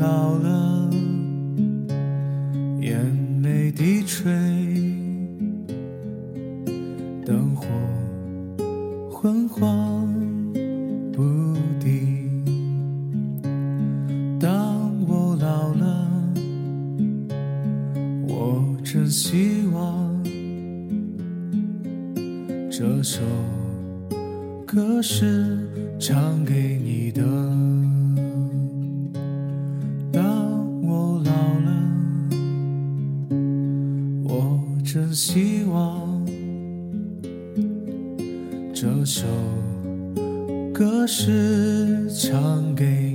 老了，眼眉低垂，灯火昏黄不定。当我老了，我真希望这首歌是唱给你的。真希望这首歌是唱给